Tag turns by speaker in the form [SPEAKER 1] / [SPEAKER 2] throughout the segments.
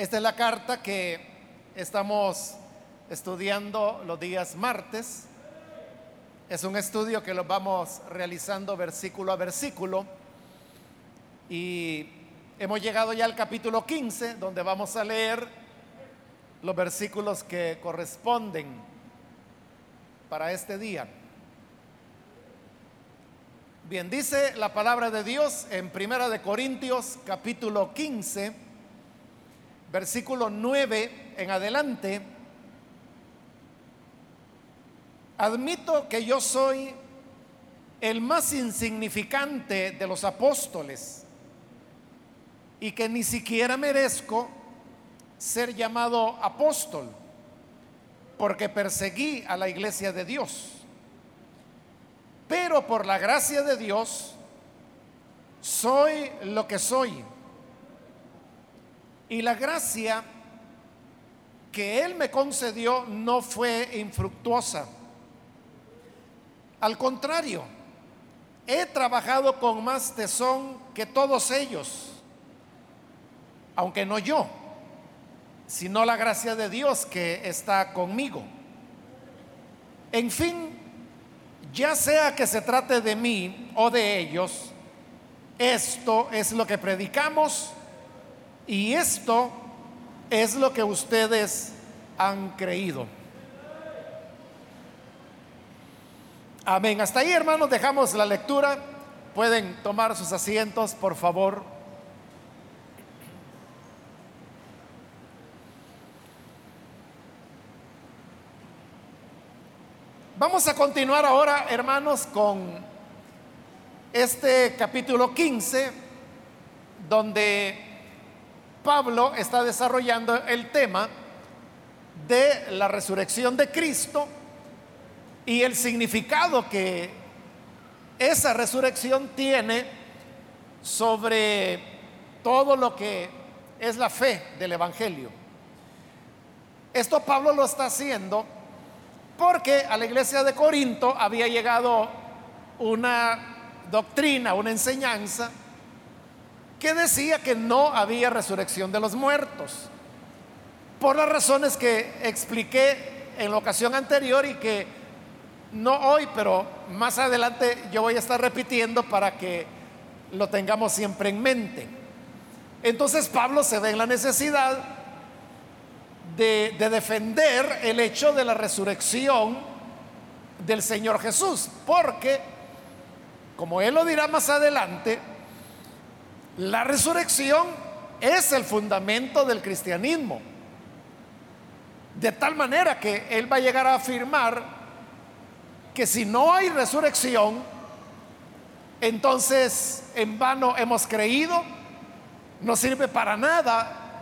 [SPEAKER 1] Esta es la carta que estamos estudiando los días martes. Es un estudio que lo vamos realizando versículo a versículo y hemos llegado ya al capítulo 15 donde vamos a leer los versículos que corresponden para este día. Bien, dice la palabra de Dios en Primera de Corintios capítulo 15, versículo 9 en adelante. Admito que yo soy el más insignificante de los apóstoles y que ni siquiera merezco ser llamado apóstol porque perseguí a la iglesia de Dios. Pero por la gracia de Dios soy lo que soy. Y la gracia que Él me concedió no fue infructuosa. Al contrario, he trabajado con más tesón que todos ellos, aunque no yo, sino la gracia de Dios que está conmigo. En fin, ya sea que se trate de mí o de ellos, esto es lo que predicamos y esto es lo que ustedes han creído. Amén. Hasta ahí, hermanos, dejamos la lectura. Pueden tomar sus asientos, por favor. Vamos a continuar ahora, hermanos, con este capítulo 15, donde Pablo está desarrollando el tema de la resurrección de Cristo y el significado que esa resurrección tiene sobre todo lo que es la fe del Evangelio. Esto Pablo lo está haciendo porque a la iglesia de Corinto había llegado una doctrina, una enseñanza que decía que no había resurrección de los muertos, por las razones que expliqué en la ocasión anterior y que no hoy, pero más adelante yo voy a estar repitiendo para que lo tengamos siempre en mente. Entonces Pablo se ve en la necesidad de, defender el hecho de la resurrección del Señor Jesús, porque, como él lo dirá más adelante, la resurrección es el fundamento del cristianismo. De tal manera que él va a llegar a afirmar que si no hay resurrección, entonces en vano hemos creído, no sirve para nada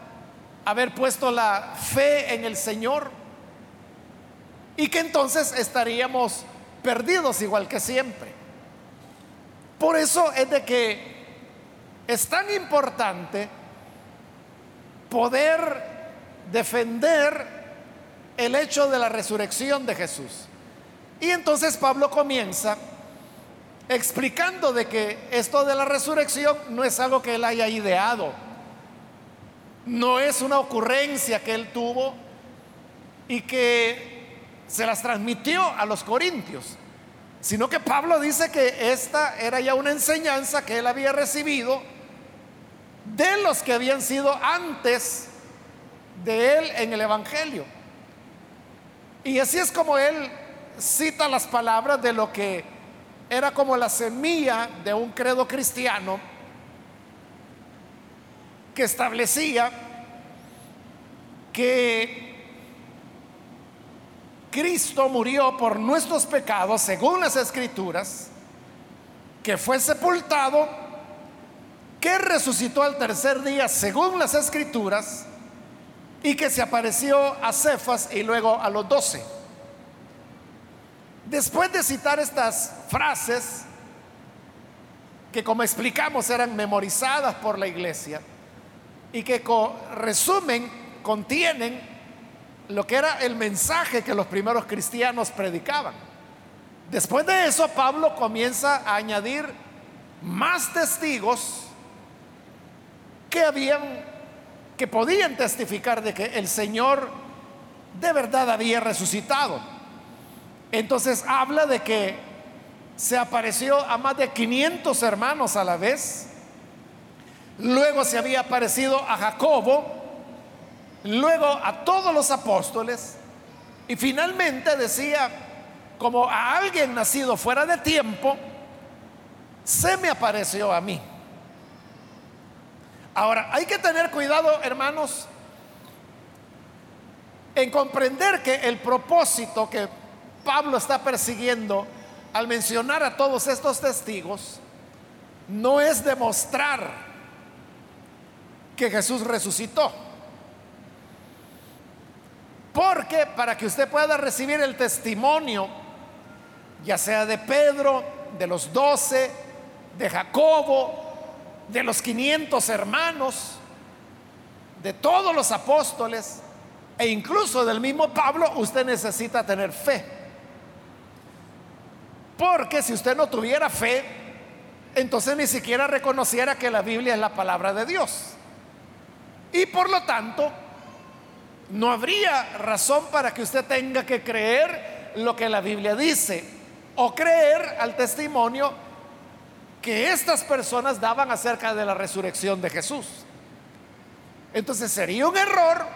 [SPEAKER 1] haber puesto la fe en el Señor y que entonces estaríamos perdidos igual que siempre. Por eso es de que es tan importante poder defender el hecho de la resurrección de Jesús. Y entonces Pablo comienza explicando de que esto de la resurrección no es algo que él haya ideado no es una ocurrencia que él tuvo y que se las transmitió a los corintios, sino que Pablo dice que esta era ya una enseñanza que él había recibido de los que habían sido antes de él en el Evangelio. Y así es como él cita las palabras de lo que era como la semilla de un credo cristiano que establecía que Cristo murió por nuestros pecados según las escrituras, que fue sepultado, que resucitó al tercer día según las escrituras y que se apareció a Cefas y luego a los doce. Después de citar estas frases, que como explicamos eran memorizadas por la iglesia, y que resumen, contienen lo que era el mensaje que los primeros cristianos predicaban. Después de eso, Pablo comienza a añadir más testigos que habían que podían testificar de que el Señor de verdad había resucitado. Entonces habla de que se apareció a más de 500 hermanos a la vez. Luego se había aparecido a Jacobo, luego a todos los apóstoles y finalmente decía, como a alguien nacido fuera de tiempo, se me apareció a mí. Ahora, hay que tener cuidado, hermanos, en comprender que el propósito que Pablo está persiguiendo al mencionar a todos estos testigos no es demostrar que Jesús resucitó. Porque para que usted pueda recibir el testimonio, ya sea de Pedro, de los doce, de Jacobo, de los 500 hermanos, de todos los apóstoles e incluso del mismo Pablo, usted necesita tener fe. Porque si usted no tuviera fe, entonces ni siquiera reconociera que la Biblia es la palabra de Dios. Y por lo tanto, no habría razón para que usted tenga que creer lo que la Biblia dice o creer al testimonio que estas personas daban acerca de la resurrección de Jesús. Entonces sería un error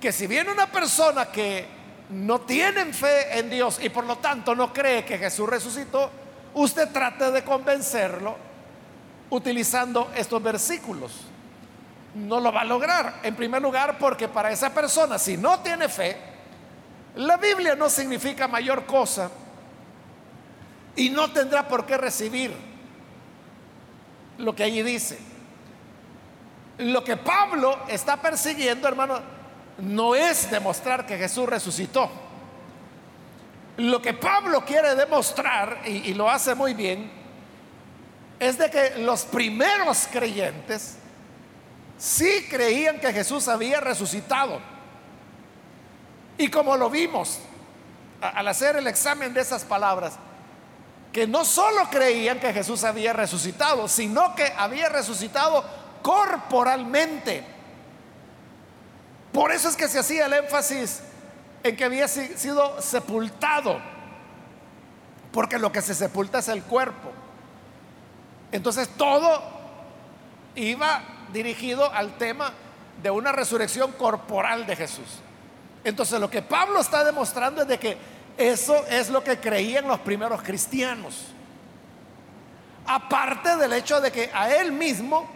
[SPEAKER 1] que si viene una persona que no tiene fe en Dios y por lo tanto no cree que Jesús resucitó, usted trate de convencerlo utilizando estos versículos. No lo va a lograr. En primer lugar, porque para esa persona, si no tiene fe, la Biblia no significa mayor cosa y no tendrá por qué recibir lo que allí dice. Lo que Pablo está persiguiendo, hermano, no es demostrar que Jesús resucitó. Lo que Pablo quiere demostrar, y, lo hace muy bien, es de que los primeros creyentes sí creían que Jesús había resucitado. Y como lo vimos al hacer el examen de esas palabras, que no solo creían que Jesús había resucitado, sino que había resucitado corporalmente. Por eso es que se hacía el énfasis en que había sido sepultado, porque lo que se sepulta es el cuerpo. Entonces todo iba dirigido al tema de una resurrección corporal de Jesús. Entonces lo que Pablo está demostrando es de que eso es lo que creían los primeros cristianos. Aparte del hecho de que a él mismo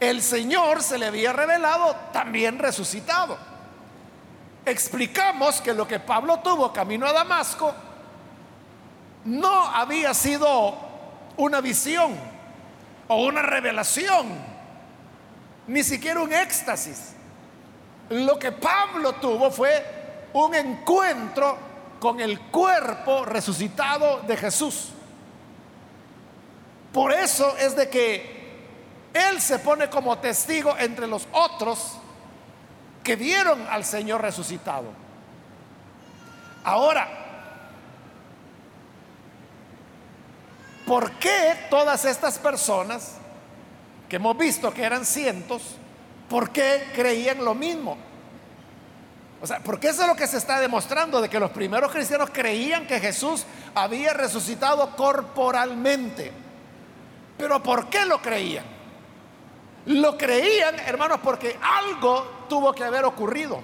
[SPEAKER 1] el Señor se le había revelado también resucitado. Explicamos que lo que Pablo tuvo camino a Damasco no había sido una visión o una revelación, ni siquiera un éxtasis. Lo que Pablo tuvo fue un encuentro con el cuerpo resucitado de Jesús. Por eso es de que Él se pone como testigo entre los otros que vieron al Señor resucitado. Ahora, ¿por qué todas estas personas que hemos visto que eran cientos, por qué creían lo mismo? O sea, porque eso es lo que se está demostrando, de que los primeros cristianos creían que Jesús había resucitado corporalmente. Pero ¿por qué lo creían? Lo creían, hermanos, porque algo tuvo que haber ocurrido.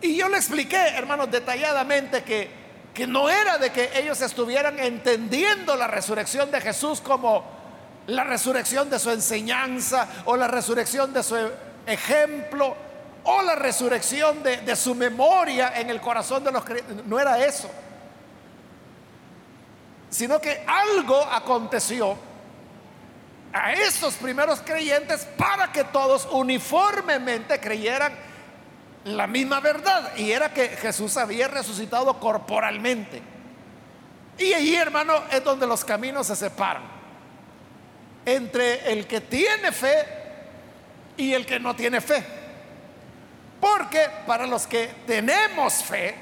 [SPEAKER 1] Y yo le expliqué, hermanos, detalladamente que, que no era de que ellos estuvieran entendiendo la resurrección de Jesús como la resurrección de su enseñanza o la resurrección de su ejemplo o la resurrección de, su memoria en el corazón de los creyentes. No era eso. Sino que algo aconteció a esos primeros creyentes para que todos uniformemente creyeran la misma verdad. Y era que Jesús había resucitado corporalmente. Y allí, hermano, es donde los caminos se separan. Entre el que tiene fe y el que no tiene fe. Porque para los que tenemos fe,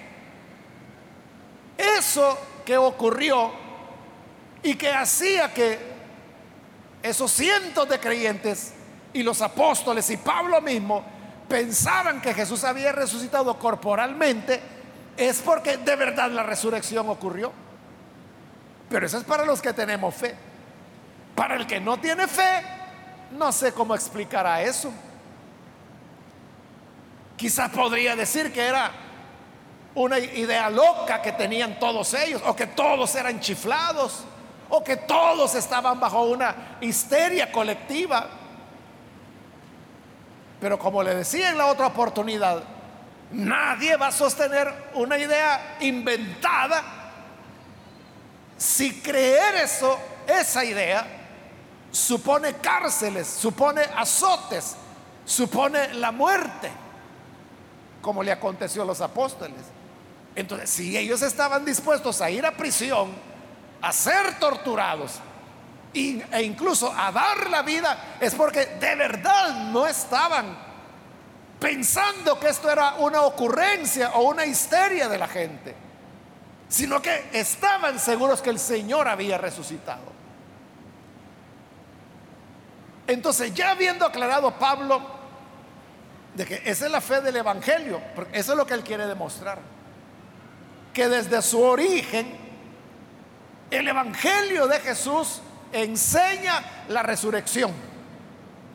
[SPEAKER 1] eso que ocurrió y que hacía que esos cientos de creyentes y los apóstoles y Pablo mismo pensaban que Jesús había resucitado corporalmente, es porque de verdad la resurrección ocurrió. Pero eso es para los que tenemos fe. Para el que no tiene fe, no sé cómo explicará eso. Quizás podría decir que era una idea loca que tenían todos ellos, o que todos eran chiflados, o que todos estaban bajo una histeria colectiva. Pero como le decía en la otra oportunidad, nadie va a sostener una idea inventada si creer eso, esa idea, supone cárceles, supone azotes, supone la muerte, como le aconteció a los apóstoles. Entonces, si ellos estaban dispuestos a ir a prisión, a ser torturados e incluso a dar la vida, es porque de verdad no estaban pensando que esto era una ocurrencia o una histeria de la gente, sino que estaban seguros que el Señor había resucitado. Entonces, ya habiendo aclarado Pablo de que esa es la fe del Evangelio, porque eso es lo que él quiere demostrar, que desde su origen el Evangelio de Jesús enseña la resurrección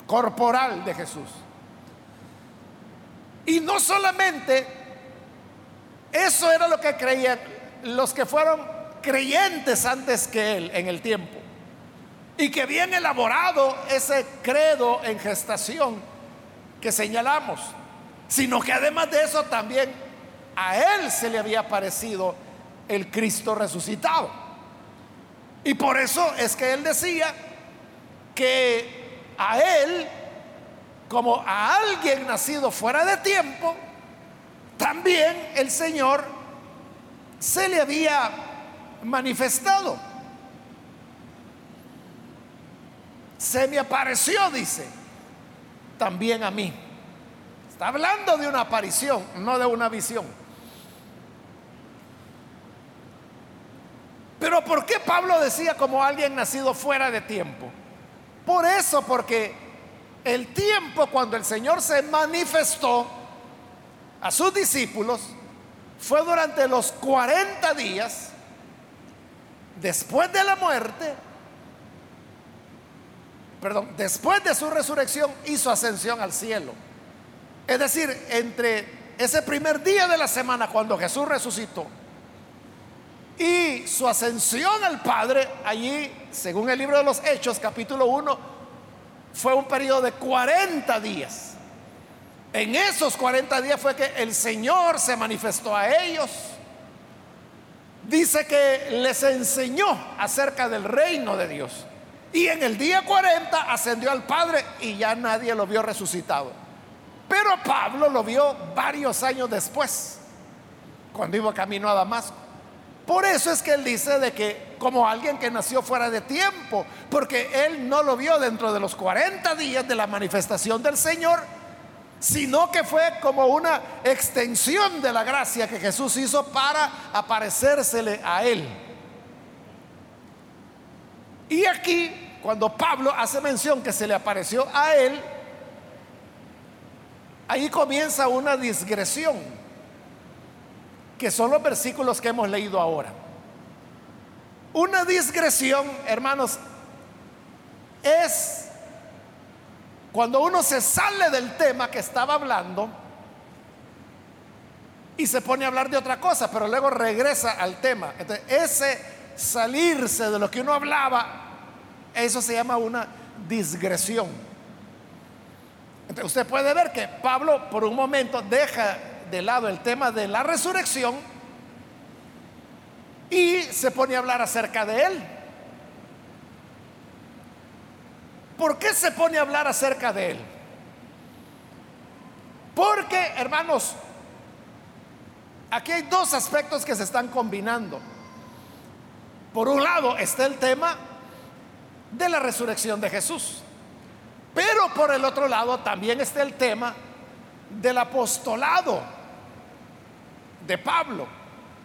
[SPEAKER 1] corporal de Jesús. Y no solamente eso era lo que creían los que fueron creyentes antes que él en el tiempo y que bien elaborado ese credo en gestación que señalamos, sino que además de eso también a él se le había parecido el Cristo resucitado. Y por eso es que él decía que a él, como a alguien nacido fuera de tiempo, también el Señor se le había manifestado. Se me apareció, dice, también a mí. Está hablando de una aparición, no de una visión. Pero ¿por qué Pablo decía como alguien nacido fuera de tiempo? Por eso, porque el tiempo cuando el Señor se manifestó a sus discípulos fue durante los 40 días después de la muerte perdón, después de su resurrección hizo ascensión al cielo. Es decir, entre ese primer día de la semana cuando Jesús resucitó y su ascensión al Padre, allí, según el libro de los Hechos, capítulo 1, fue un periodo de 40 días. En esos 40 días fue que el Señor se manifestó a ellos. Dice que les enseñó acerca del reino de Dios. Y en el día 40 ascendió al Padre y ya nadie lo vio resucitado. Pero Pablo lo vio varios años después, cuando iba camino a Damasco. Por eso es que él dice de que como alguien que nació fuera de tiempo, porque él no lo vio dentro de los 40 días de la manifestación del Señor, sino que fue como una extensión de la gracia que Jesús hizo para aparecérsele a él. Y aquí, cuando Pablo hace mención que se le apareció a él, ahí comienza una digresión, que son los versículos que hemos leído ahora. Una digresión, hermanos, es cuando uno se sale del tema que estaba hablando y se pone a hablar de otra cosa, pero luego regresa al tema. Entonces, ese salirse de lo que uno hablaba, eso se llama una digresión. usted puede ver que Pablo por un momento deja de lado el tema de la resurrección y se pone a hablar acerca de él. ¿Por qué se pone a hablar acerca de él? Porque, hermanos, aquí hay dos aspectos que se están combinando. Por un lado está el tema de la resurrección de Jesús. Pero por el otro lado también está el tema del apostolado de Pablo.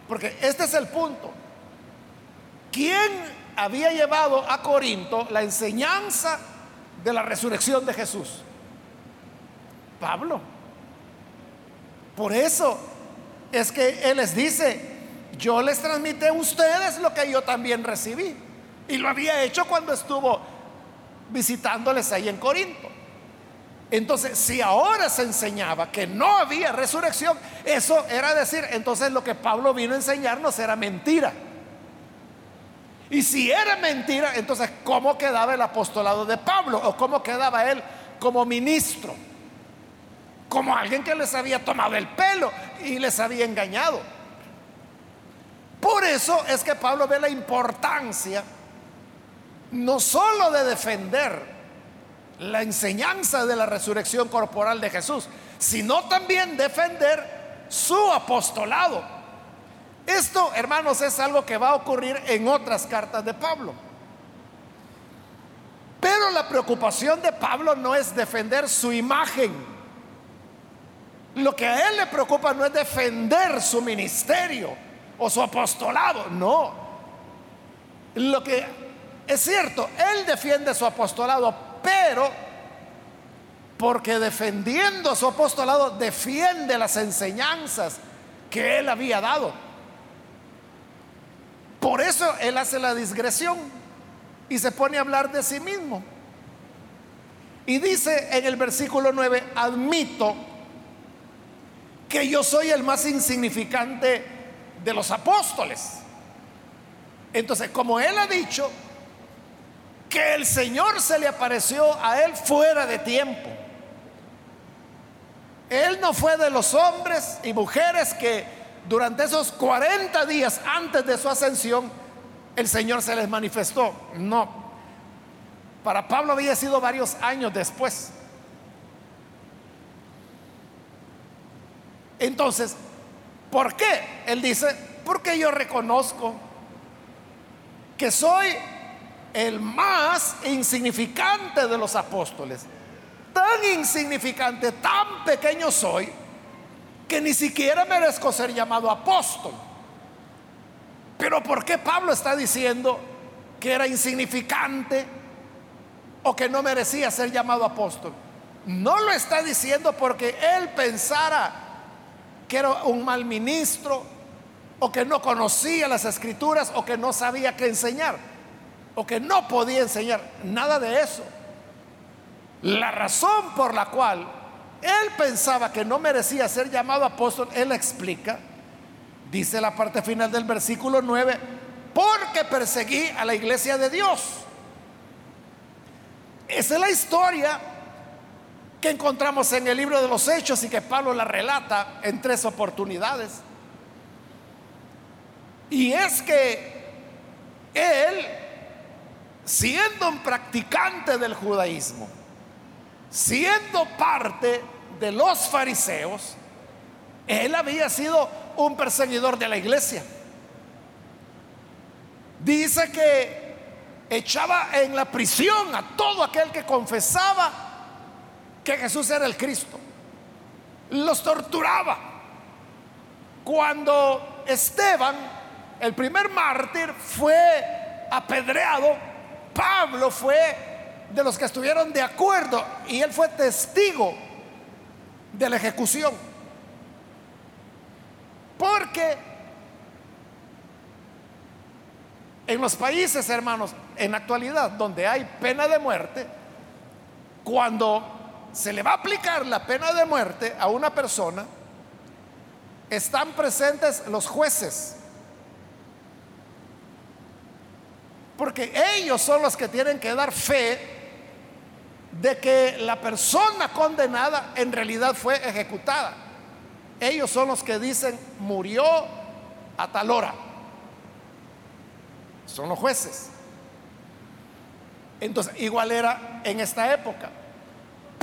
[SPEAKER 1] Porque este es el punto. ¿Quién había llevado a Corinto la enseñanza de la resurrección de Jesús? Pablo. Por eso es que Él les dice, yo les transmití a ustedes lo que yo también recibí. Y lo había hecho cuando estuvo visitándoles ahí en Corinto. Entonces, si ahora se enseñaba que no había resurrección, eso era decir, entonces lo que Pablo vino a enseñarnos era mentira. Y si era mentira, entonces ¿cómo quedaba el apostolado de Pablo? ¿O cómo quedaba él como ministro? Como alguien que les había tomado el pelo y les había engañado. Por eso es que Pablo ve la importancia no solo de defender la enseñanza de la resurrección corporal de Jesús, sino también defender su apostolado. Esto, hermanos, es algo que va a ocurrir en otras cartas de Pablo. Pero la preocupación de Pablo no es defender su imagen. Lo que a él le preocupa no es defender su ministerio o su apostolado, no. Lo que es cierto, él defiende su apostolado, pero porque defendiendo su apostolado defiende las enseñanzas que él había dado. Por eso él hace la digresión y se pone a hablar de sí mismo. Y dice en el versículo 9, admito que yo soy el más insignificante de los apóstoles. Entonces, como él ha dicho, que el Señor se le apareció a él fuera de tiempo. Él no fue de los hombres y mujeres que durante esos 40 días antes de su ascensión el Señor se les manifestó. No. Para Pablo había sido varios años después. Entonces, ¿por qué? Él dice, porque yo reconozco que soy el más insignificante de los apóstoles. Tan insignificante, tan pequeño soy, que ni siquiera merezco ser llamado apóstol. Pero ¿por qué Pablo está diciendo que era insignificante o que no merecía ser llamado apóstol? No lo está diciendo porque él pensara que era un mal ministro o que no conocía las escrituras o que no sabía qué enseñar o que no podía enseñar, nada de eso. La razón por la cual él pensaba que no merecía ser llamado apóstol, él explica, dice la parte final del versículo 9, porque perseguí a la iglesia de Dios. Esa es la historia encontramos en el libro de los Hechos y que Pablo la relata en tres oportunidades. Y es que él siendo un practicante del judaísmo, siendo parte de los fariseos, él había sido un perseguidor de la iglesia. Dice que echaba en la prisión a todo aquel que confesaba que Jesús era el Cristo. Los torturaba. Cuando Esteban, el primer mártir, fue apedreado, Pablo fue de los que estuvieron de acuerdo y él fue testigo de la ejecución. Porque en los países, hermanos, en la actualidad, donde hay pena de muerte, cuando se le va a aplicar la pena de muerte a una persona, están presentes los jueces Porque ellos son los que tienen que dar fe de que la persona condenada en realidad fue ejecutada. Ellos son los que dicen murió a tal hora. Son los jueces. Entonces, igual era en esta época.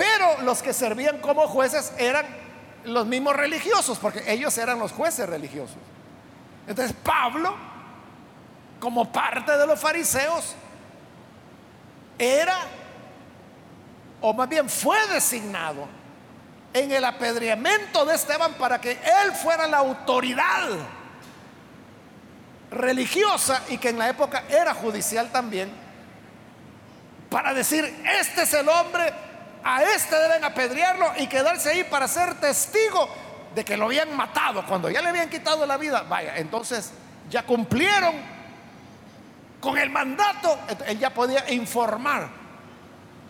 [SPEAKER 1] Pero los que servían como jueces eran los mismos religiosos, porque ellos eran los jueces religiosos. Entonces, Pablo como parte de los fariseos, era, o más bien fue designado en el apedreamiento de Esteban para que él fuera la autoridad religiosa y que en la época era judicial también, para decir, este es el hombre, a este deben apedrearlo y quedarse ahí para ser testigo de que lo habían matado, cuando ya le habían quitado la vida. Vaya, entonces ya cumplieron con el mandato, él ya podía informar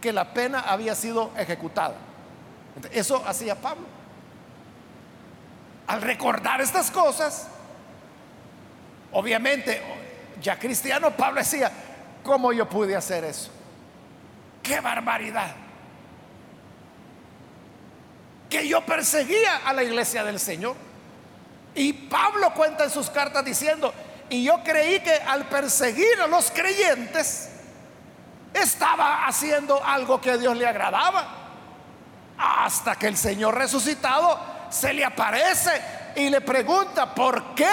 [SPEAKER 1] que la pena había sido ejecutada. Eso hacía Pablo. Al recordar estas cosas, obviamente, ya cristiano, Pablo decía, ¿cómo yo pude hacer eso? ¡Qué barbaridad! Que yo perseguía a la iglesia del Señor. Y Pablo cuenta en sus cartas diciendo, y yo creí que al perseguir a los creyentes, estaba haciendo algo que Dios le agradaba. Hasta que el Señor resucitado se le aparece y le pregunta, ¿por qué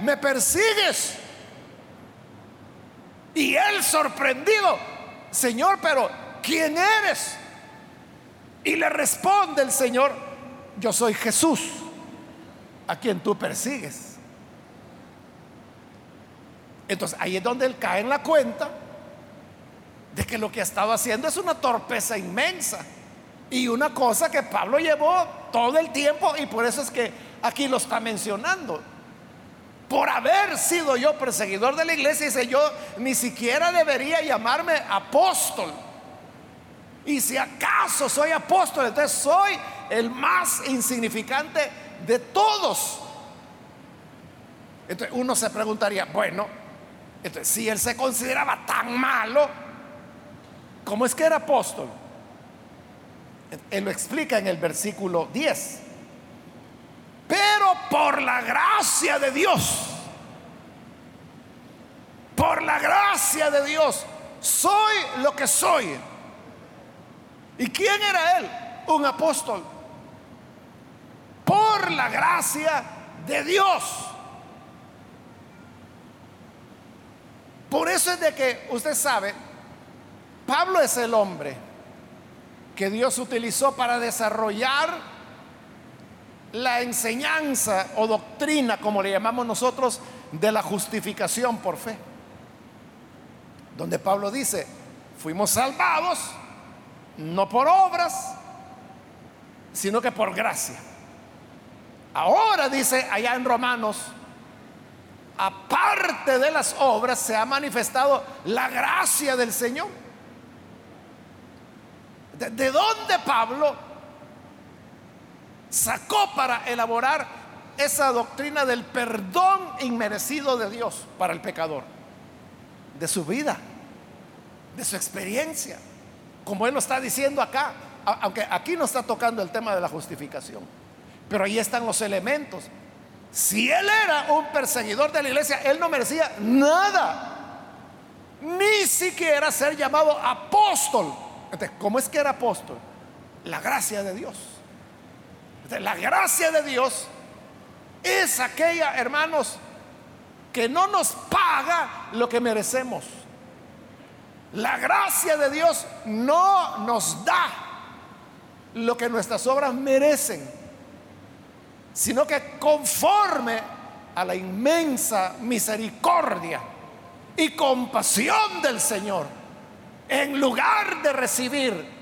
[SPEAKER 1] me persigues? Y él sorprendido, Señor, pero ¿quién eres? Y le responde el Señor, yo soy Jesús, a quien tú persigues. Entonces ahí es donde él cae en la cuenta de que lo que ha estado haciendo es una torpeza inmensa y una cosa que Pablo llevó todo el tiempo y por eso es que aquí lo está mencionando. Por haber sido yo perseguidor de la iglesia, dice yo ni siquiera debería llamarme apóstol. Y si acaso soy apóstol, entonces soy el más insignificante de todos. Entonces uno se preguntaría, bueno, entonces si él se consideraba tan malo, ¿cómo es que era apóstol? Él lo explica en el versículo 10. Pero por la gracia de Dios, por la gracia de Dios, soy lo que soy. ¿Y quién era él? Un apóstol. Por la gracia de Dios. Por eso es de que usted sabe, Pablo es el hombre que Dios utilizó para desarrollar la enseñanza o doctrina, como le llamamos nosotros, de la justificación por fe. Donde Pablo dice, fuimos salvados no por obras, sino que por gracia. Ahora dice allá en Romanos, aparte de las obras se ha manifestado la gracia del Señor. ¿De, dónde Pablo sacó para elaborar esa doctrina del perdón inmerecido de Dios para el pecador? De su vida, de su experiencia. Como él lo está diciendo acá, aunque aquí no está tocando el tema de la justificación, pero ahí están los elementos. Si él era un perseguidor de la iglesia, él no merecía nada, ni siquiera ser llamado apóstol. ¿cómo es que era apóstol? La gracia de Dios. la gracia de Dios es aquella, hermanos, que no nos paga lo que merecemos. La gracia de Dios no nos da lo que nuestras obras merecen, sino que conforme a la inmensa misericordia y compasión del Señor, en lugar de recibir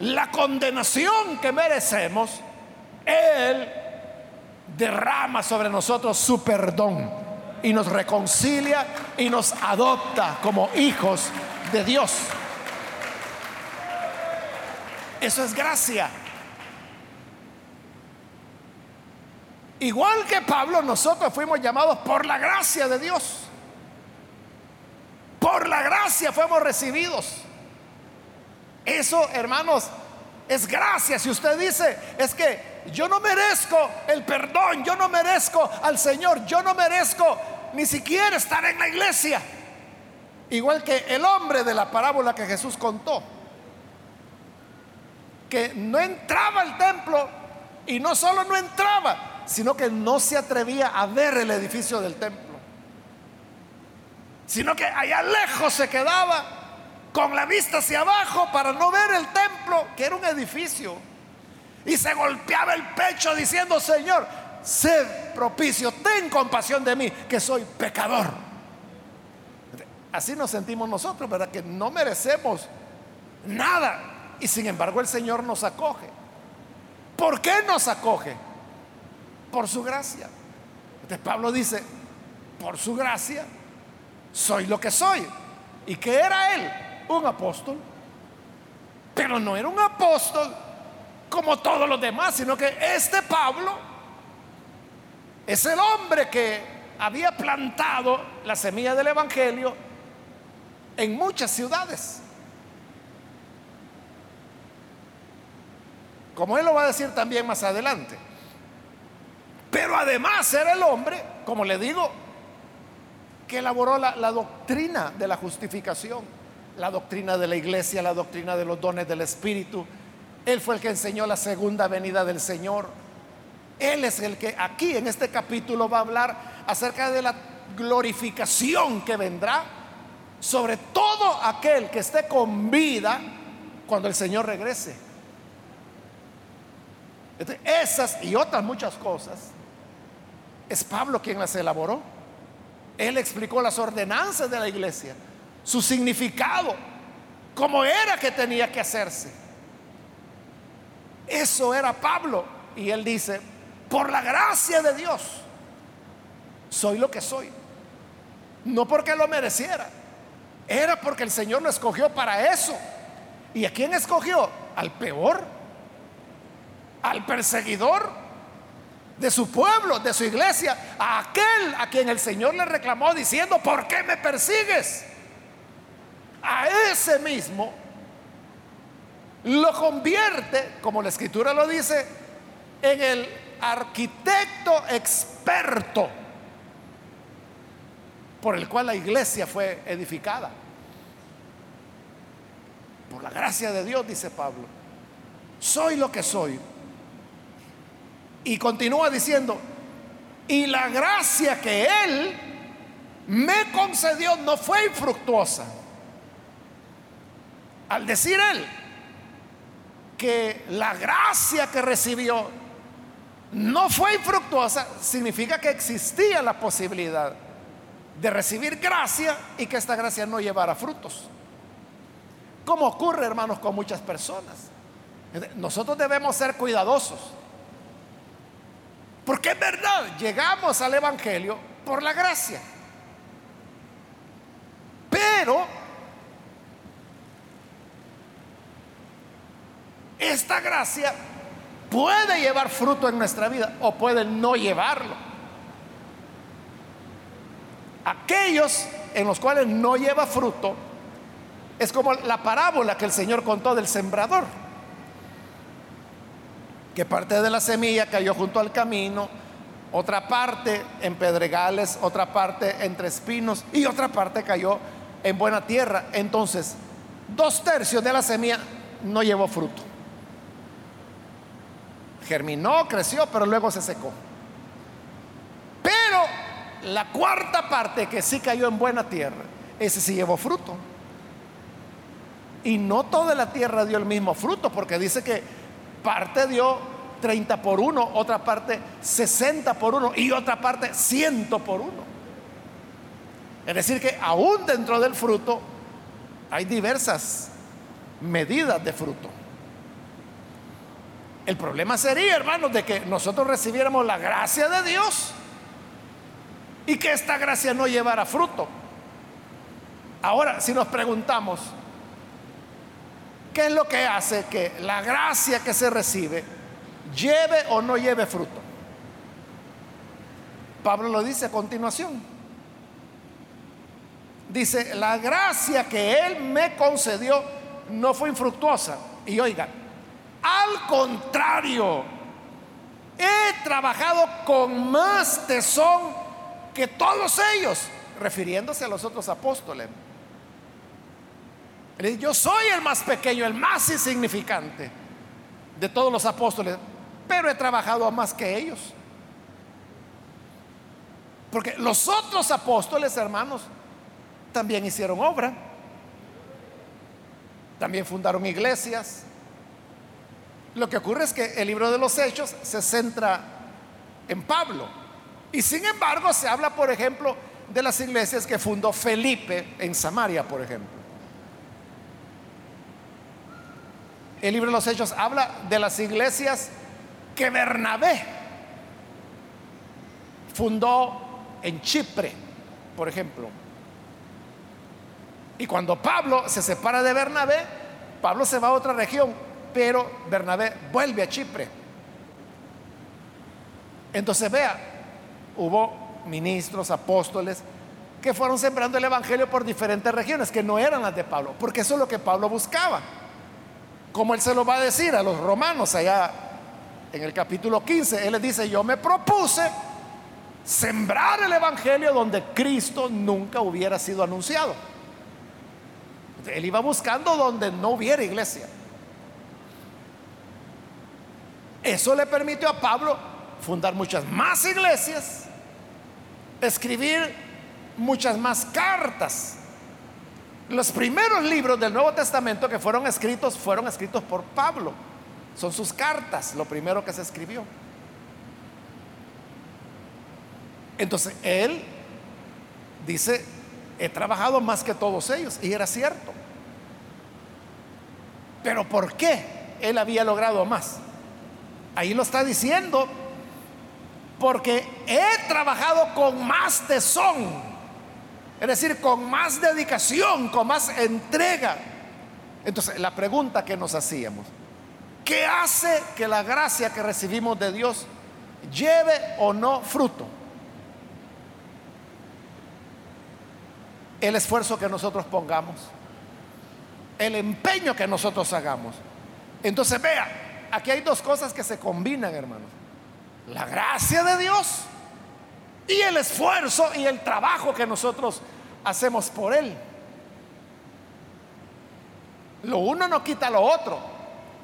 [SPEAKER 1] la condenación que merecemos, Él derrama sobre nosotros su perdón y nos reconcilia y nos adopta como hijos de Dios. Eso es gracia. Igual que Pablo, nosotros fuimos llamados por la gracia de Dios. Por la gracia fuimos recibidos. Eso, hermanos, es gracia. Si usted dice, es que yo no merezco el perdón, yo no merezco al Señor, yo no merezco ni siquiera estar en la iglesia. Igual que el hombre de la parábola que Jesús contó, que no entraba al templo y no solo no entraba, sino que no se atrevía a ver el edificio del templo sino que allá lejos se quedaba con la vista hacia abajo para no ver el templo, que era un edificio. Y se golpeaba el pecho diciendo, Señor, sé propicio, ten compasión de mí, que soy pecador. Así nos sentimos nosotros, ¿verdad? Que no merecemos nada. Y sin embargo el Señor nos acoge. ¿Por qué nos acoge? Por su gracia. Entonces Pablo dice, por su gracia, soy lo que soy. ¿Y qué era él? Un apóstol. Pero no era un apóstol como todos los demás, sino que este Pablo es el hombre que había plantado la semilla del Evangelio en muchas ciudades. Como él lo va a decir también más adelante. Pero además era el hombre, como le digo, que elaboró la, la, doctrina de la justificación, la doctrina de la iglesia, la doctrina de los dones del Espíritu. Él fue el que enseñó la segunda venida del Señor. Él es el que aquí en este capítulo va a hablar acerca de la glorificación que vendrá sobre todo aquel que esté con vida cuando el Señor regrese. Esas y otras muchas cosas es Pablo quien las elaboró. Él explicó las ordenanzas de la iglesia, su significado, cómo era que tenía que hacerse. Eso era Pablo. Y él dice, por la gracia de Dios, soy lo que soy. No porque lo mereciera, era porque el Señor lo escogió para eso. ¿Y a quién escogió? Al peor al perseguidor de su pueblo, de su iglesia, a aquel a quien el Señor le reclamó diciendo, ¿por qué me persigues? A ese mismo lo convierte, como la escritura lo dice, en el arquitecto experto por el cual la iglesia fue edificada. Por la gracia de Dios, dice Pablo, soy lo que soy y continúa diciendo, y la gracia que Él me concedió no fue infructuosa. Al decir Él que la gracia que recibió no fue infructuosa, significa que existía la posibilidad de recibir gracia y que esta gracia no llevara frutos. Como ocurre, hermanos, con muchas personas. Nosotros debemos ser cuidadosos porque es verdad, llegamos al Evangelio por la gracia. Pero esta gracia puede llevar fruto en nuestra vida o puede no llevarlo. Aquellos en los cuales no lleva fruto es como la parábola que el Señor contó del sembrador que parte de la semilla cayó junto al camino, otra parte en pedregales, otra parte entre espinos y otra parte cayó en buena tierra. Entonces, dos tercios de la semilla no llevó fruto. Germinó, creció, pero luego se secó. Pero la cuarta parte que sí cayó en buena tierra, ese sí llevó fruto. Y no toda la tierra dio el mismo fruto, porque dice que parte dio 30 por 1, otra parte 60 por 1 y otra parte 100 por 1. Es decir, que aún dentro del fruto hay diversas medidas de fruto. El problema sería, hermanos, de que nosotros recibiéramos la gracia de Dios y que esta gracia no llevara fruto. Ahora, si nos preguntamos, ¿Qué es lo que hace que la gracia que se recibe lleve o no lleve fruto? Pablo lo dice a continuación. Dice, la gracia que Él me concedió no fue infructuosa. Y oiga, al contrario, he trabajado con más tesón que todos ellos, refiriéndose a los otros apóstoles. Yo soy el más pequeño, el más insignificante de todos los apóstoles, pero he trabajado más que ellos. Porque los otros apóstoles, hermanos, también hicieron obra. También fundaron iglesias. Lo que ocurre es que el libro de los hechos se centra en Pablo. Y sin embargo se habla, por ejemplo, de las iglesias que fundó Felipe en Samaria, por ejemplo. El libro de los Hechos habla de las iglesias que Bernabé fundó en Chipre, por ejemplo. Y cuando Pablo se separa de Bernabé, Pablo se va a otra región, pero Bernabé vuelve a Chipre. Entonces vea, hubo ministros, apóstoles, que fueron sembrando el Evangelio por diferentes regiones, que no eran las de Pablo, porque eso es lo que Pablo buscaba. Como él se lo va a decir a los romanos allá en el capítulo 15, él les dice, yo me propuse sembrar el Evangelio donde Cristo nunca hubiera sido anunciado. Él iba buscando donde no hubiera iglesia. Eso le permitió a Pablo fundar muchas más iglesias, escribir muchas más cartas. Los primeros libros del Nuevo Testamento que fueron escritos fueron escritos por Pablo. Son sus cartas, lo primero que se escribió. Entonces, él dice, he trabajado más que todos ellos, y era cierto. Pero ¿por qué él había logrado más? Ahí lo está diciendo, porque he trabajado con más tesón, es decir, con más dedicación, con más entrega. Entonces, la pregunta que nos hacíamos, ¿qué hace que la gracia que recibimos de Dios lleve o no fruto? el esfuerzo que nosotros pongamos, el empeño que nosotros hagamos. Entonces vea, aquí hay dos cosas que se combinan, hermanos. La gracia de Dios y el esfuerzo y el trabajo que nosotros hacemos por Él. Lo uno no quita lo otro,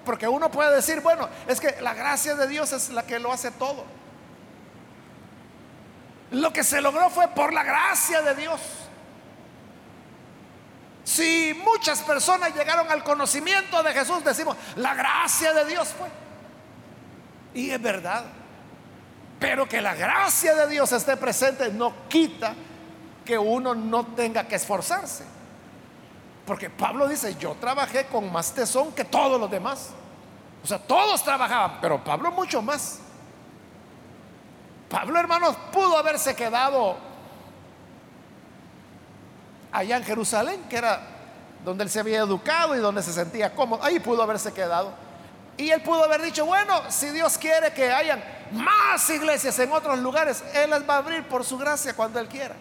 [SPEAKER 1] porque uno puede decir, bueno, es que la gracia de Dios es la que lo hace todo. Lo que se logró fue por la gracia de Dios. Si muchas personas llegaron al conocimiento de Jesús, decimos, la gracia de Dios fue. Y es verdad. Pero que la gracia de Dios esté presente no quita que uno no tenga que esforzarse. Porque Pablo dice, yo trabajé con más tesón que todos los demás. O sea, todos trabajaban, pero Pablo mucho más. Pablo, hermanos, pudo haberse quedado allá en Jerusalén, que era donde él se había educado y donde se sentía cómodo. Ahí pudo haberse quedado. Y él pudo haber dicho, bueno, si Dios quiere que hayan más iglesias en otros lugares, Él las va a abrir por su gracia cuando Él quiera.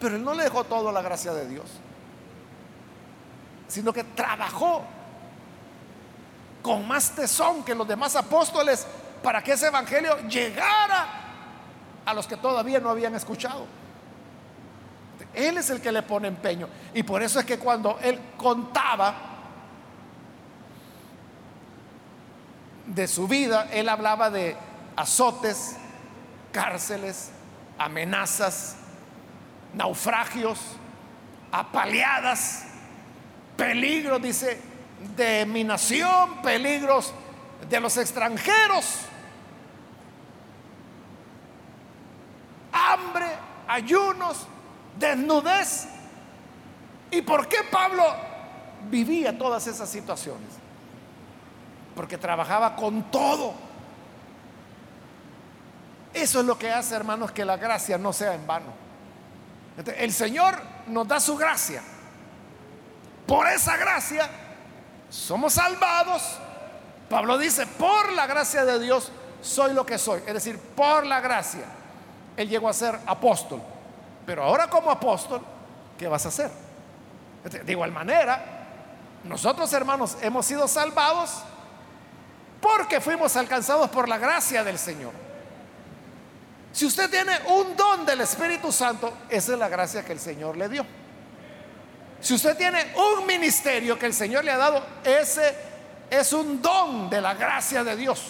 [SPEAKER 1] Pero Él no le dejó todo la gracia de Dios, sino que trabajó con más tesón que los demás apóstoles para que ese evangelio llegara a los que todavía no habían escuchado. Él es el que le pone empeño. Y por eso es que cuando él contaba de su vida, él hablaba de azotes, cárceles, amenazas, naufragios, apaleadas, peligros, dice, de mi nación, peligros de los extranjeros, hambre, ayunos, desnudez. ¿Y por qué Pablo vivía todas esas situaciones? Porque trabajaba con todo. Eso es lo que hace, hermanos, que la gracia no sea en vano. El Señor nos da su gracia. Por esa gracia somos salvados. Pablo dice, por la gracia de Dios soy lo que soy. Es decir, por la gracia. Él llegó a ser apóstol. Pero ahora como apóstol, ¿qué vas a hacer? De igual manera, nosotros hermanos hemos sido salvados porque fuimos alcanzados por la gracia del Señor. Si usted tiene un don del Espíritu Santo, esa es la gracia que el Señor le dio. Si usted tiene un ministerio que el Señor le ha dado, ese es un don de la gracia de Dios.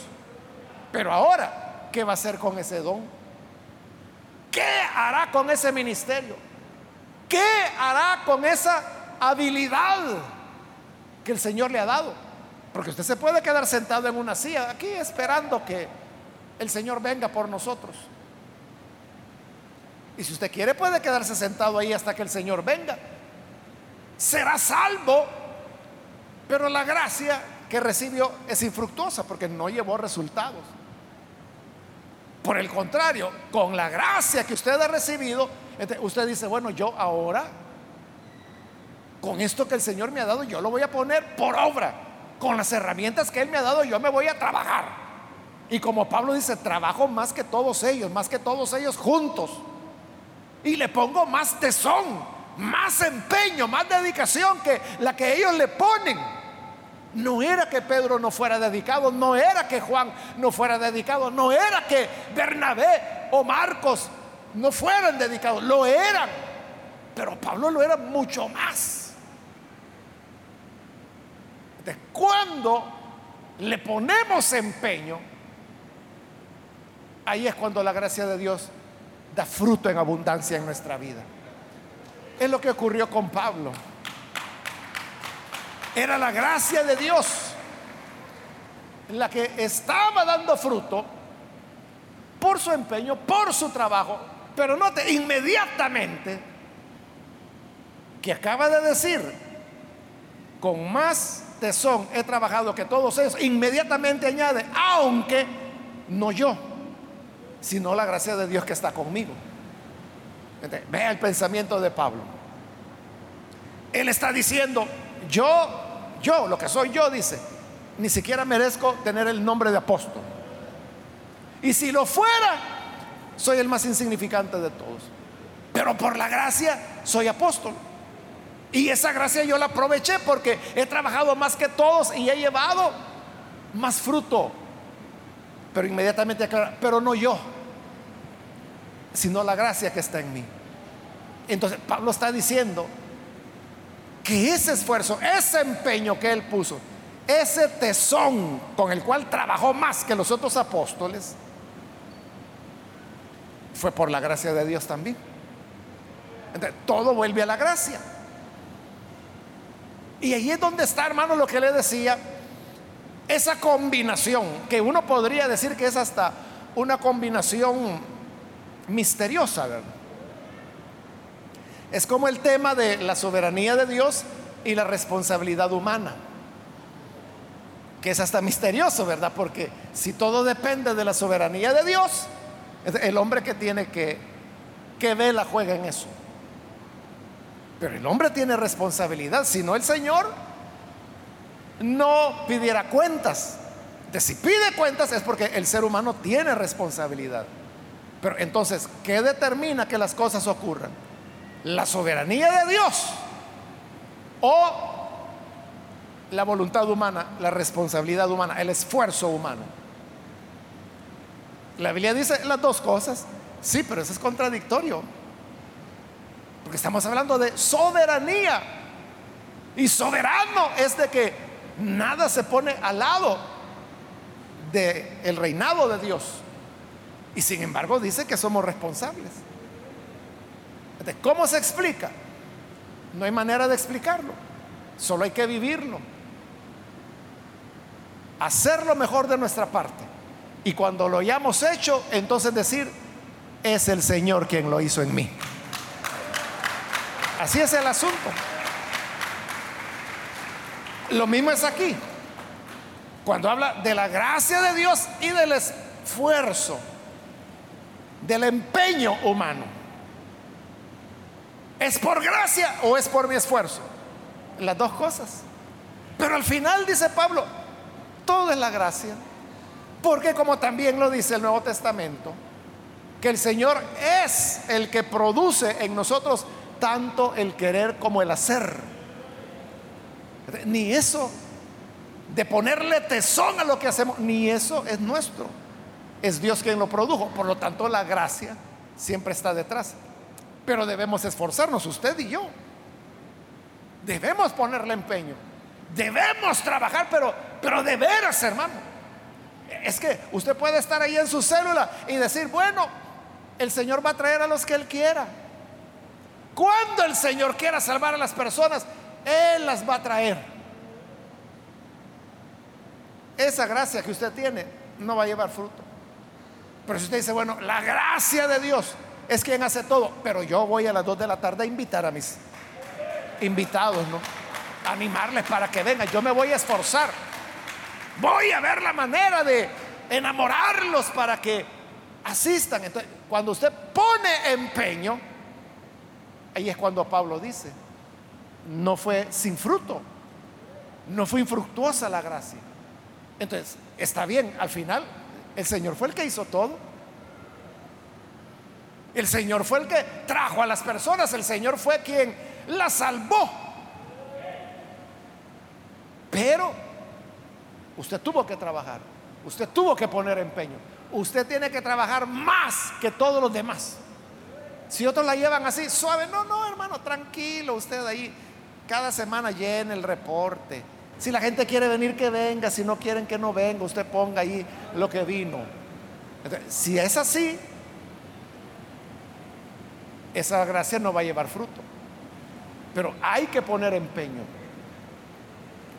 [SPEAKER 1] Pero ahora, ¿qué va a hacer con ese don? ¿Qué hará con ese ministerio? ¿Qué hará con esa habilidad que el Señor le ha dado? Porque usted se puede quedar sentado en una silla aquí esperando que el Señor venga por nosotros. Y si usted quiere puede quedarse sentado ahí hasta que el Señor venga. Será salvo, pero la gracia que recibió es infructuosa porque no llevó resultados. Por el contrario, con la gracia que usted ha recibido, usted dice, bueno, yo ahora, con esto que el Señor me ha dado, yo lo voy a poner por obra. Con las herramientas que Él me ha dado, yo me voy a trabajar. Y como Pablo dice, trabajo más que todos ellos, más que todos ellos juntos. Y le pongo más tesón, más empeño, más dedicación que la que ellos le ponen. No era que Pedro no fuera dedicado, no era que Juan no fuera dedicado, no era que Bernabé o Marcos no fueran dedicados, lo eran. Pero Pablo lo era mucho más. De cuando le ponemos empeño, ahí es cuando la gracia de Dios da fruto en abundancia en nuestra vida. Es lo que ocurrió con Pablo. Era la gracia de Dios la que estaba dando fruto por su empeño, por su trabajo. Pero note, inmediatamente que acaba de decir, con más tesón he trabajado que todos ellos, inmediatamente añade, aunque no yo, sino la gracia de Dios que está conmigo. vea el pensamiento de Pablo. Él está diciendo, yo, yo, lo que soy yo, dice, ni siquiera merezco tener el nombre de apóstol. Y si lo fuera, soy el más insignificante de todos. Pero por la gracia soy apóstol. Y esa gracia yo la aproveché porque he trabajado más que todos y he llevado más fruto. Pero inmediatamente aclara, pero no yo, sino la gracia que está en mí. Entonces Pablo está diciendo, que ese esfuerzo, ese empeño que él puso, ese tesón con el cual trabajó más que los otros apóstoles, fue por la gracia de Dios también. Entonces, todo vuelve a la gracia. Y ahí es donde está, hermano, lo que le decía, esa combinación, que uno podría decir que es hasta una combinación misteriosa, ¿verdad? Es como el tema de la soberanía de Dios y la responsabilidad humana, que es hasta misterioso, ¿verdad? Porque si todo depende de la soberanía de Dios, el hombre que tiene que, que la juega en eso. Pero el hombre tiene responsabilidad, si no el Señor no pidiera cuentas. De si pide cuentas es porque el ser humano tiene responsabilidad. Pero entonces, ¿qué determina que las cosas ocurran? La soberanía de Dios o la voluntad humana, la responsabilidad humana, el esfuerzo humano. La Biblia dice las dos cosas, sí, pero eso es contradictorio, porque estamos hablando de soberanía. Y soberano es de que nada se pone al lado del el reinado de Dios. Y sin embargo dice que somos responsables. ¿Cómo se explica? No hay manera de explicarlo. Solo hay que vivirlo. Hacer lo mejor de nuestra parte. Y cuando lo hayamos hecho, entonces decir, es el Señor quien lo hizo en mí. Así es el asunto. Lo mismo es aquí. Cuando habla de la gracia de Dios y del esfuerzo, del empeño humano. ¿Es por gracia o es por mi esfuerzo? Las dos cosas. Pero al final dice Pablo, todo es la gracia. Porque como también lo dice el Nuevo Testamento, que el Señor es el que produce en nosotros tanto el querer como el hacer. Ni eso de ponerle tesón a lo que hacemos, ni eso es nuestro. Es Dios quien lo produjo. Por lo tanto, la gracia siempre está detrás. Pero debemos esforzarnos, usted y yo. Debemos ponerle empeño. Debemos trabajar, pero, pero de veras, hermano. Es que usted puede estar ahí en su célula y decir, bueno, el Señor va a traer a los que Él quiera. Cuando el Señor quiera salvar a las personas, Él las va a traer. Esa gracia que usted tiene no va a llevar fruto. Pero si usted dice, bueno, la gracia de Dios es quien hace todo, pero yo voy a las 2 de la tarde a invitar a mis invitados, ¿no? animarles para que vengan. Yo me voy a esforzar. Voy a ver la manera de enamorarlos para que asistan. Entonces, cuando usted pone empeño, ahí es cuando Pablo dice, no fue sin fruto, no fue infructuosa la gracia. Entonces, está bien, al final el Señor fue el que hizo todo. El Señor fue el que trajo a las personas, el Señor fue quien las salvó. Pero usted tuvo que trabajar, usted tuvo que poner empeño, usted tiene que trabajar más que todos los demás. Si otros la llevan así, suave, no, no, hermano, tranquilo, usted ahí cada semana llene el reporte. Si la gente quiere venir, que venga, si no quieren que no venga, usted ponga ahí lo que vino. si es así, esa gracia no va a llevar fruto. Pero hay que poner empeño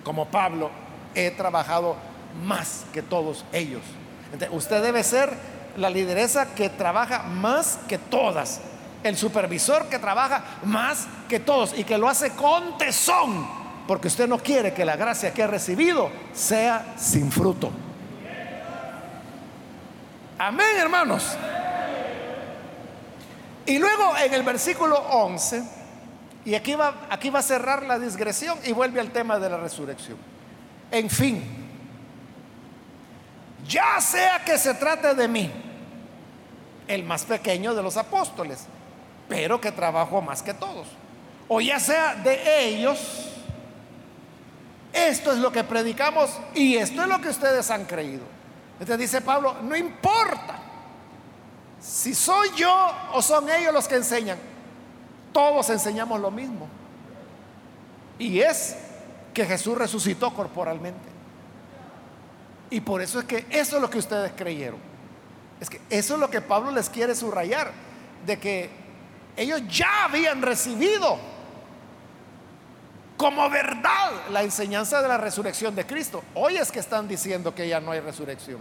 [SPEAKER 1] como Pablo, he trabajado más que todos ellos. usted debe ser la lideresa que trabaja más que todas, el supervisor que trabaja más que todos y que lo hace con tesón, porque usted no quiere que la gracia que ha recibido sea sin fruto. Amén, hermanos. Y luego en el versículo 11 y aquí va, aquí va a cerrar la digresión y vuelve al tema de la resurrección. En fin, ya sea que se trate de mí, el más pequeño de los apóstoles, pero que trabajo más que todos, o ya sea de ellos, esto es lo que predicamos y esto es lo que ustedes han creído. Entonces dice Pablo, no importa si soy yo o son ellos los que enseñan, todos enseñamos lo mismo. Y es que Jesús resucitó corporalmente. Y por eso es que eso es lo que ustedes creyeron. Es que eso es lo que Pablo les quiere subrayar, de que ellos ya habían recibido como verdad la enseñanza de la resurrección de Cristo. Hoy es que están diciendo que ya no hay resurrección.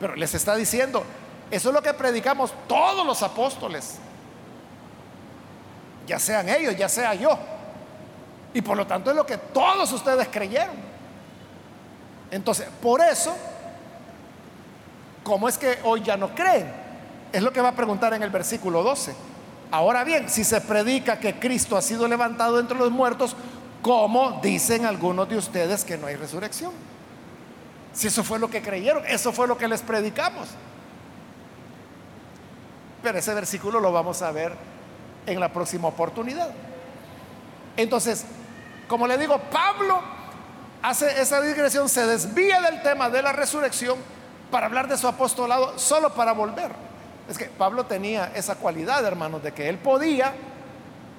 [SPEAKER 1] Pero les está diciendo, eso es lo que predicamos todos los apóstoles ya sean ellos, ya sea yo. Y por lo tanto es lo que todos ustedes creyeron. Entonces, por eso, ¿cómo es que hoy ya no creen? Es lo que va a preguntar en el versículo 12. Ahora bien, si se predica que Cristo ha sido levantado entre los muertos, ¿cómo dicen algunos de ustedes que no hay resurrección? Si eso fue lo que creyeron, eso fue lo que les predicamos. Pero ese versículo lo vamos a ver en la próxima oportunidad. Entonces, como le digo, Pablo hace esa digresión, se desvía del tema de la resurrección para hablar de su apostolado, solo para volver. Es que Pablo tenía esa cualidad, hermanos, de que él podía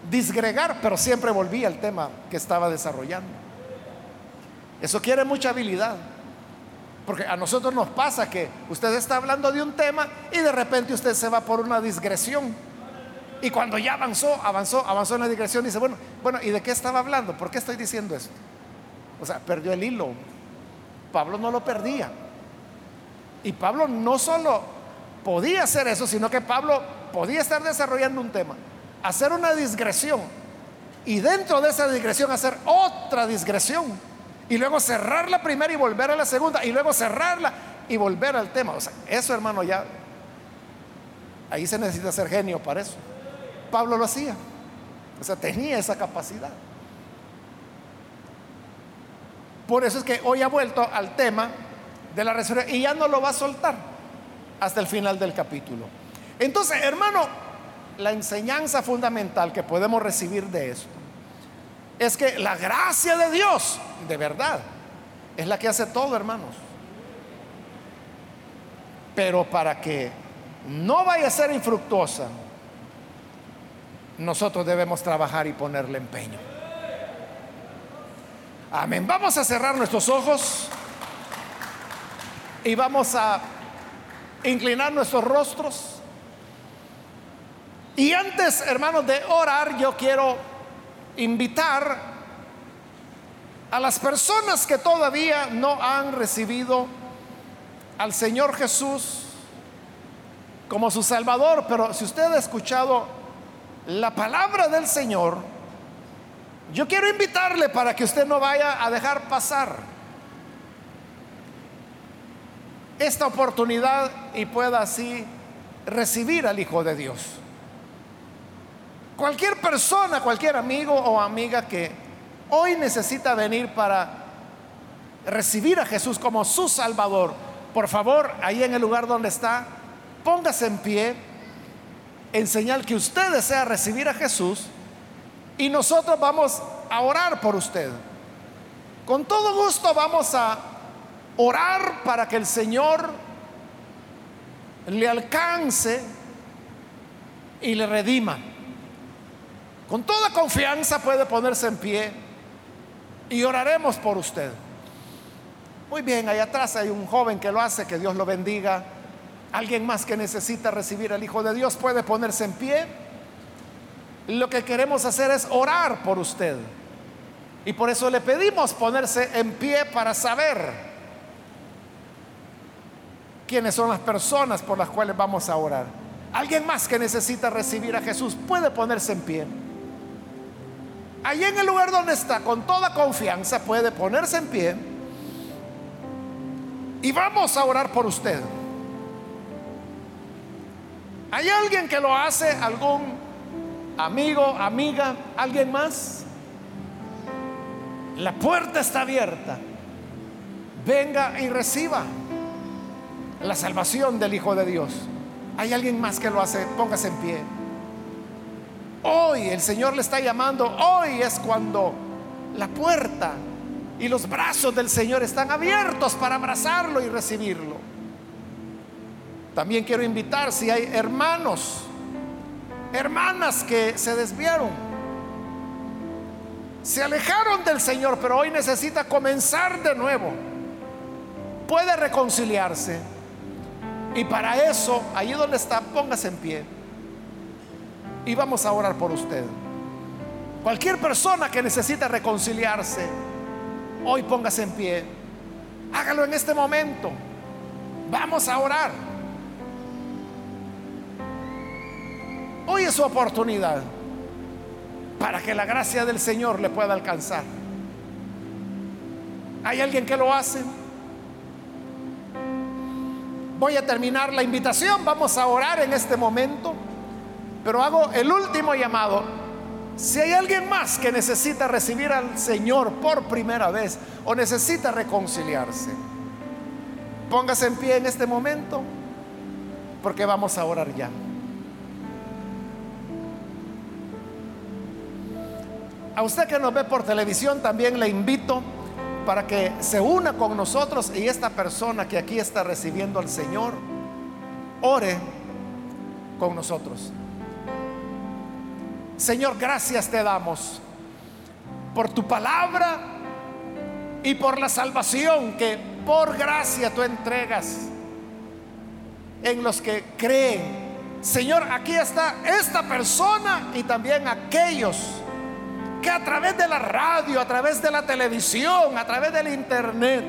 [SPEAKER 1] disgregar, pero siempre volvía al tema que estaba desarrollando. Eso quiere mucha habilidad. Porque a nosotros nos pasa que usted está hablando de un tema y de repente usted se va por una digresión y cuando ya avanzó, avanzó, avanzó en la digresión, dice, bueno, bueno, ¿y de qué estaba hablando? ¿Por qué estoy diciendo esto? O sea, perdió el hilo. Pablo no lo perdía. Y Pablo no solo podía hacer eso, sino que Pablo podía estar desarrollando un tema, hacer una digresión y dentro de esa digresión hacer otra digresión y luego cerrar la primera y volver a la segunda y luego cerrarla y volver al tema. O sea, eso hermano ya, ahí se necesita ser genio para eso. Pablo lo hacía. O sea, tenía esa capacidad. Por eso es que hoy ha vuelto al tema de la resurrección y ya no lo va a soltar hasta el final del capítulo. Entonces, hermano, la enseñanza fundamental que podemos recibir de esto es que la gracia de Dios, de verdad, es la que hace todo, hermanos. Pero para que no vaya a ser infructuosa, nosotros debemos trabajar y ponerle empeño. Amén. Vamos a cerrar nuestros ojos y vamos a inclinar nuestros rostros. Y antes, hermanos, de orar, yo quiero invitar a las personas que todavía no han recibido al Señor Jesús como su Salvador, pero si usted ha escuchado la palabra del Señor, yo quiero invitarle para que usted no vaya a dejar pasar esta oportunidad y pueda así recibir al Hijo de Dios. Cualquier persona, cualquier amigo o amiga que hoy necesita venir para recibir a Jesús como su Salvador, por favor, ahí en el lugar donde está, póngase en pie en señal que usted desea recibir a Jesús y nosotros vamos a orar por usted. Con todo gusto vamos a orar para que el Señor le alcance y le redima. Con toda confianza puede ponerse en pie y oraremos por usted. Muy bien, ahí atrás hay un joven que lo hace, que Dios lo bendiga. Alguien más que necesita recibir al Hijo de Dios puede ponerse en pie. Lo que queremos hacer es orar por usted. Y por eso le pedimos ponerse en pie para saber quiénes son las personas por las cuales vamos a orar. Alguien más que necesita recibir a Jesús puede ponerse en pie. Allí en el lugar donde está, con toda confianza, puede ponerse en pie. Y vamos a orar por usted. ¿Hay alguien que lo hace? ¿Algún amigo, amiga, alguien más? La puerta está abierta. Venga y reciba la salvación del Hijo de Dios. ¿Hay alguien más que lo hace? Póngase en pie. Hoy el Señor le está llamando. Hoy es cuando la puerta y los brazos del Señor están abiertos para abrazarlo y recibirlo. También quiero invitar si hay hermanos, hermanas que se desviaron, se alejaron del Señor, pero hoy necesita comenzar de nuevo. Puede reconciliarse. Y para eso, allí donde está, póngase en pie. Y vamos a orar por usted. Cualquier persona que necesite reconciliarse, hoy póngase en pie. Hágalo en este momento. Vamos a orar. Hoy es su oportunidad para que la gracia del Señor le pueda alcanzar. ¿Hay alguien que lo hace? Voy a terminar la invitación, vamos a orar en este momento, pero hago el último llamado. Si hay alguien más que necesita recibir al Señor por primera vez o necesita reconciliarse, póngase en pie en este momento porque vamos a orar ya. A usted que nos ve por televisión también le invito para que se una con nosotros y esta persona que aquí está recibiendo al Señor, ore con nosotros. Señor, gracias te damos por tu palabra y por la salvación que por gracia tú entregas en los que creen. Señor, aquí está esta persona y también aquellos que a través de la radio, a través de la televisión, a través del internet,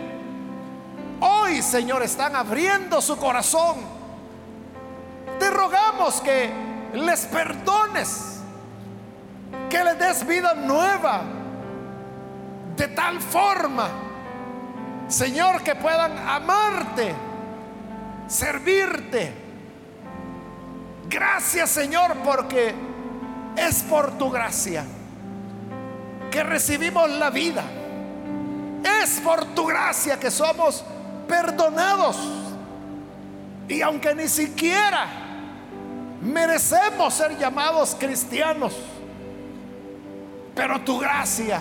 [SPEAKER 1] hoy, Señor, están abriendo su corazón. Te rogamos que les perdones, que les des vida nueva, de tal forma, Señor, que puedan amarte, servirte. Gracias, Señor, porque es por tu gracia que recibimos la vida. Es por tu gracia que somos perdonados. Y aunque ni siquiera merecemos ser llamados cristianos, pero tu gracia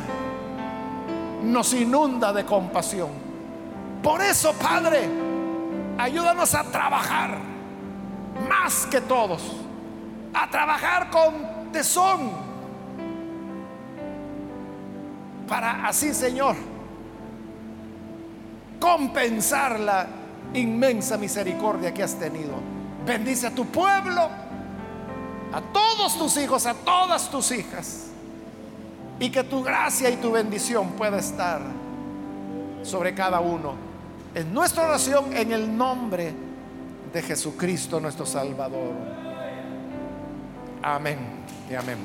[SPEAKER 1] nos inunda de compasión. Por eso, Padre, ayúdanos a trabajar más que todos, a trabajar con tesón para así, Señor, compensar la inmensa misericordia que has tenido. Bendice a tu pueblo, a todos tus hijos, a todas tus hijas. Y que tu gracia y tu bendición pueda estar sobre cada uno. En nuestra oración, en el nombre de Jesucristo nuestro Salvador. Amén y amén.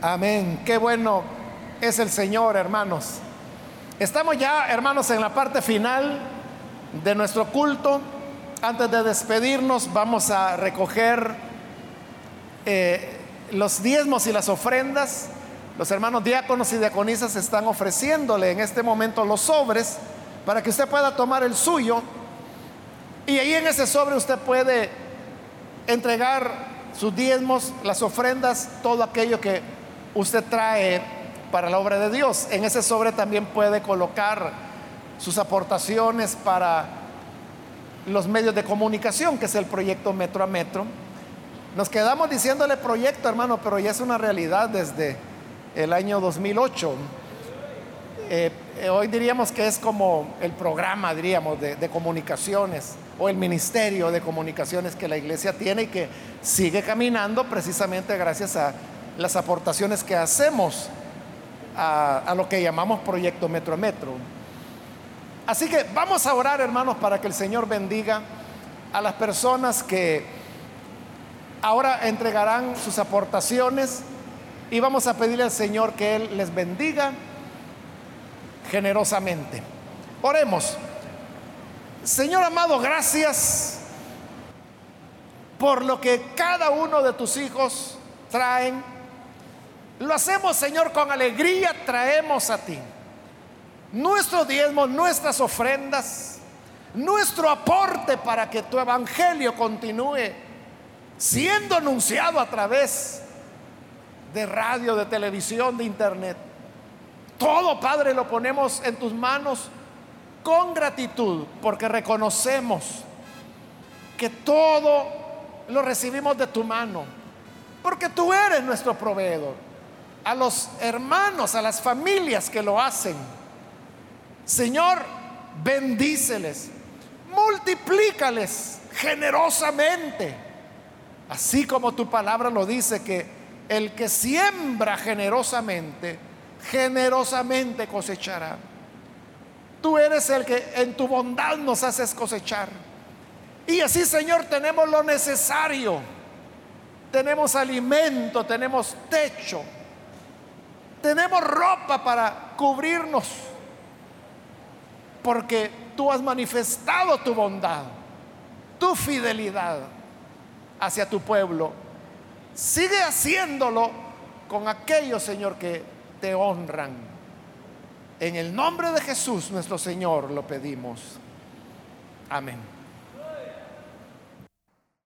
[SPEAKER 1] Amén. Qué bueno es el Señor, hermanos. Estamos ya, hermanos, en la parte final de nuestro culto. Antes de despedirnos, vamos a recoger eh, los diezmos y las ofrendas. Los hermanos diáconos y diaconisas están ofreciéndole en este momento los sobres para que usted pueda tomar el suyo. Y ahí en ese sobre usted puede entregar sus diezmos, las ofrendas, todo aquello que usted trae para la obra de Dios. En ese sobre también puede colocar sus aportaciones para los medios de comunicación, que es el proyecto Metro a Metro. Nos quedamos diciéndole proyecto, hermano, pero ya es una realidad desde el año 2008. Eh, eh, hoy diríamos que es como el programa, diríamos, de, comunicaciones o el ministerio de comunicaciones que la iglesia tiene y que sigue caminando precisamente gracias a las aportaciones que hacemos a, a lo que llamamos proyecto Metro a Metro. Así que vamos a orar, hermanos, para que el Señor bendiga a las personas que ahora entregarán sus aportaciones y vamos a pedirle al Señor que Él les bendiga generosamente. Oremos. Señor amado, gracias por lo que cada uno de tus hijos traen. Lo hacemos, Señor, con alegría, traemos a ti. Nuestro diezmo, nuestras ofrendas, nuestro aporte para que tu evangelio continúe siendo anunciado a través de radio, de televisión, de internet. Todo, Padre, lo ponemos en tus manos con gratitud, porque reconocemos que todo lo recibimos de tu mano, porque tú eres nuestro proveedor. A los hermanos, a las familias que lo hacen, Señor, bendíceles, multiplícales generosamente, así como tu palabra lo dice que el que siembra generosamente, generosamente cosechará. Tú eres el que en tu bondad nos haces cosechar. Y así, Señor, tenemos lo necesario. Tenemos alimento, tenemos techo, tenemos ropa para cubrirnos. Porque tú has manifestado tu bondad, tu fidelidad hacia tu pueblo Sigue haciéndolo con aquellos, Señor, que te honran. En el nombre de Jesús, nuestro Señor, lo pedimos. Amén.